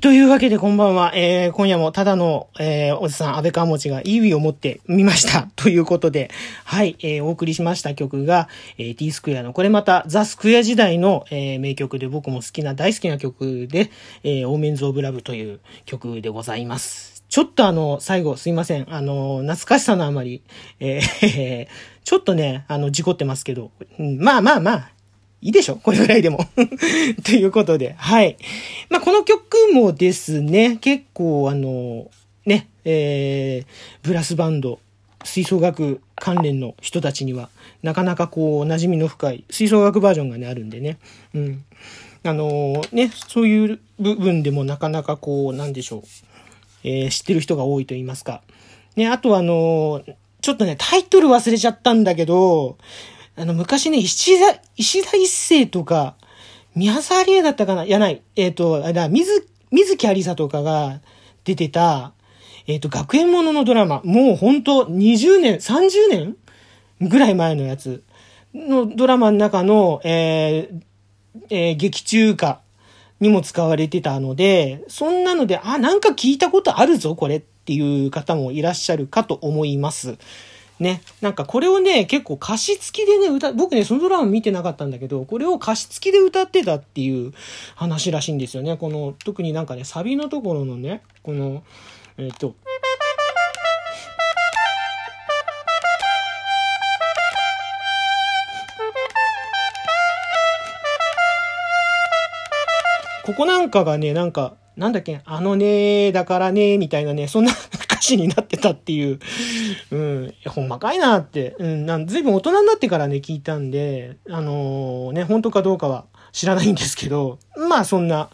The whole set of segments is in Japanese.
というわけで、こんばんは。えー、今夜もただの、えー、おじさん、安倍川持ちが EWI を持ってみました。ということで、はい。えー、お送りしました曲が、えー、T スクエアの、これまた、ザ・スクエア時代の、えー、名曲で、僕も好きな、大好きな曲で、えー、 Omens of Love という曲でございます。ちょっとあの、最後、すいません。あの、懐かしさのあまり、えー、ちょっとね、あの、事故ってますけど、うん、まあまあまあ、いいでしょ？これぐらいでも。ということで、はい。まあ、この曲もですね、結構あの、ね、えー、ブラスバンド、吹奏楽関連の人たちには、なかなかこう、馴染みの深い吹奏楽バージョンがね、あるんでね。うん。あのね、そういう部分でもなかなかこう、なんでしょう。えー知ってる人が多いと言いますか。ね、あとあのちょっとね、タイトル忘れちゃったんだけど、あの、昔ね、石田、石田一世とか、宮沢りえだったかな？いやない。えっ、と、あれだ、水、水木有沙とかが出てた、えっ、と、学園もののドラマ、もうほんと20年、30年ぐらい前のやつのドラマの中の、えーえー劇中歌にも使われてたので、そんなので、あ、なんか聞いたことあるぞ、これっていう方もいらっしゃるかと思います。ね。なんかこれをね、結構歌詞付きでね、歌、僕ね、そのドラマ見てなかったんだけど、これを歌詞付きで歌ってたっていう話らしいんですよね。この、特になんかね、サビのところのね、この、えっ、と、ここなんかがね、なんか、なんだっけ、あのねだからねみたいなね、そんな歌詞になってたっていう、うん、ほんまかいなって、うん、なんずいぶん大人になってからね、聞いたんで、あのーね、本当かどうかは知らないんですけど、まあそんな、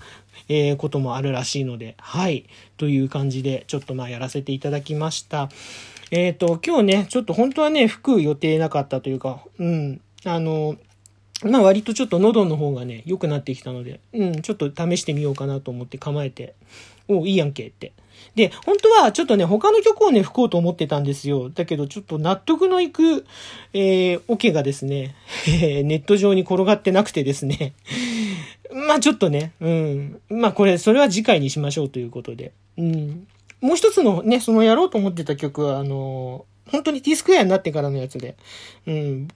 えーこともあるらしいので、はい、という感じで、ちょっとまあやらせていただきました。えっ、と、今日ね、ちょっと本当はね、吹く予定なかったというか、うん、あのーまあ割とちょっと喉の方がね、良くなってきたので、うん、ちょっと試してみようかなと思って構えて、おいいやんけって。で、本当はちょっとね、他の曲をね、吹こうと思ってたんですよ。だけどちょっと納得のいく、えー、オ、ケがですね、えーネット上に転がってなくてですね、まあちょっとね、うん。まあこれ、それは次回にしましょうということで。うん。もう一つのね、そのやろうと思ってた曲は、あの本当に T スクエアになってからのやつで。うん。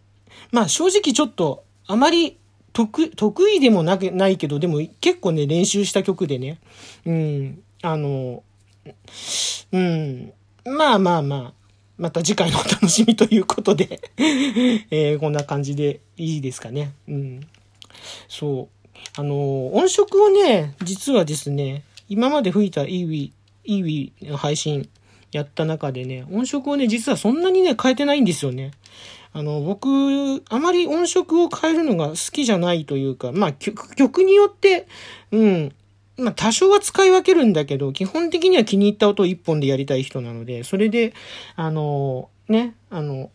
まあ正直ちょっと、あまり得、得意でもなくないけど、でも結構ね、練習した曲でね。うん。あの、うん。まあまあまあ。また次回のお楽しみということで、えーこんな感じでいいですかね。うん。そう。あの、音色をね、実はですね、今まで吹いた EWI、EWI の配信やった中でね、音色をね、実はそんなにね、変えてないんですよね。あの、僕、あまり音色を変えるのが好きじゃないというか、まあ、曲によって、うん、まあ、多少は使い分けるんだけど、基本的には気に入った音を一本でやりたい人なので、それで、あの、ね、あの、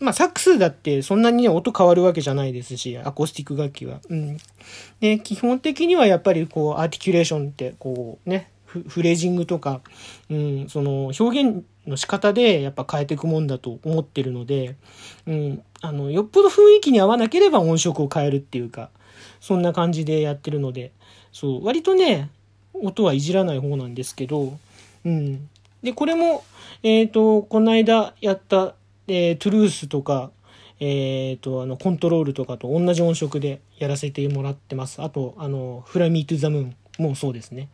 まあ、サックスだってそんなに、音変わるわけじゃないですし、アコースティック楽器は。うん。で、基本的にはやっぱりこう、アーティキュレーションって、こう、ね、フレージングとか、うん、その表現の仕方でやっぱ変えていくもんだと思ってるので、うん、あの、よっぽど雰囲気に合わなければ音色を変えるっていうか、そんな感じでやってるので、そう、割とね、音はいじらない方なんですけど、うん。で、これも、えっ、と、この間やった、えートゥルースとか、えっ、と、あの、コントロールとかと同じ音色でやらせてもらってます。あと、あの、フラミートゥザムーンもうそうですね。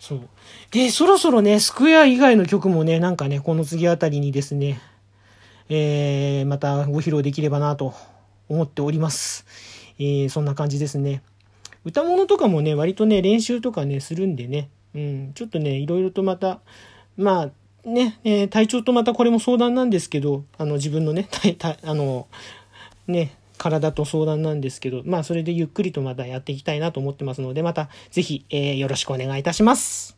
そう。で、そろそろね、スクエア以外の曲もね、なんかね、この次あたりにですね、えー、またご披露できればなと思っております。えー、そんな感じですね。歌物とかもね、割とね、練習とかね、するんでね、うん、ちょっとね、いろいろとまた、まあ、ね、えー体調とまたこれも相談なんですけど、あの、自分のね、体体あの、ね、体と相談なんですけど、まあ、それでゆっくりとまたやっていきたいなと思ってますので、また、ぜひ、えーよろしくお願いいたします。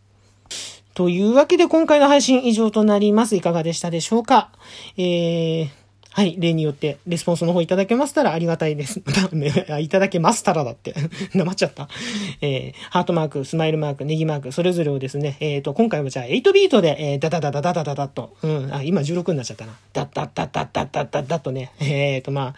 というわけで今回の配信以上となります。いかがでしたでしょうか？えー、はい、例によってレスポンスの方いただけましたらありがたいです。いただけましたらだって。なまっちゃった。えー、ハートマーク、スマイルマーク、ネギマーク、それぞれをですね、えっ、と、今回はじゃあ8ビートで、えー、ダダダダダダダダと、うん、あ、今16になっちゃったな。ダッダダダダダダダとね、えっ、と、まあ、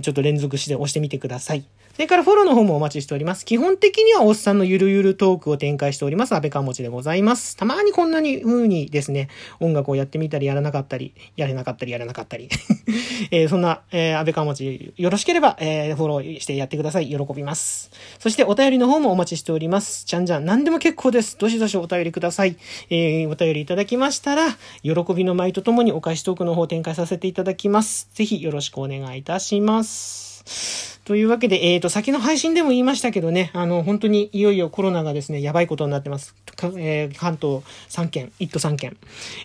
ちょっと連続して押してみてください。それからフォローの方もお待ちしております。基本的にはおっさんのゆるゆるトークを展開しております、安倍川持でございます。たまにこんなに風にですね、音楽をやってみたり、やらなかったり、やれなかったり、やらなかったり。えー、そんな、えー、安倍川持、よろしければ、えー、フォローしてやってください。喜びます。そしてお便りの方もお待ちしております。ちゃんじゃん、何でも結構です。どしどしお便りください。えー、お便りいただきましたら、喜びの舞とともにお返しトークの方を展開させていただきます。ぜひよろしくお願いいたします。というわけで、えっ、ー、と、先の配信でも言いましたけどね、あの、本当にいよいよコロナがですね、やばいことになってます。えー、関東3県、1都3県、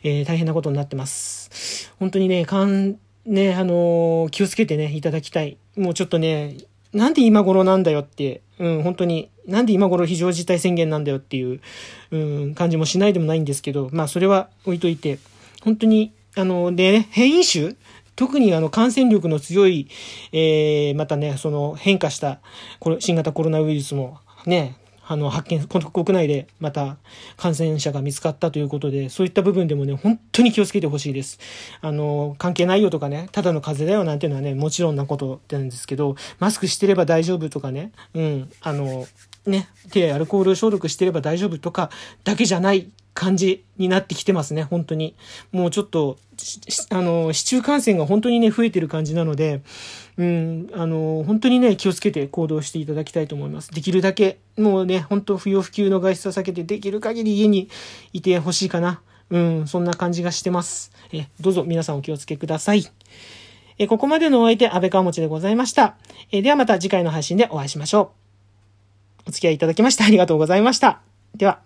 えー、大変なことになってます。本当にね、かん、ね、あの気をつけてね、いただきたい。もうちょっとね、なんで今頃なんだよって、うん、本当に、なんで今頃非常事態宣言なんだよっていう、うん、感じもしないでもないんですけど、まあ、それは置いといて、本当に、あの、でね、変異種特にあの感染力の強い、えー、またね、その変化した、これ、新型コロナウイルスもね、あの、発見、この国内でまた感染者が見つかったということで、そういった部分でもね、本当に気をつけてほしいです。あの、関係ないよとかね、ただの風邪だよなんていうのはね、もちろんなことなんですけど、マスクしてれば大丈夫とかね、うん、あの、ね、手やアルコール消毒してれば大丈夫とかだけじゃない感じになってきてますね、本当に。もうちょっと、あの、市中感染が本当にね、増えてる感じなので、うん、あの、本当にね、気をつけて行動していただきたいと思います。できるだけ、もうね、本当不要不急の外出は避けて、できる限り家にいてほしいかな。うん、そんな感じがしてます。え、どうぞ皆さんお気をつけください。え、ここまでのお相手、安倍川持でございました。え、ではまた次回の配信でお会いしましょう。お付き合いいただきましてありがとうございました。では。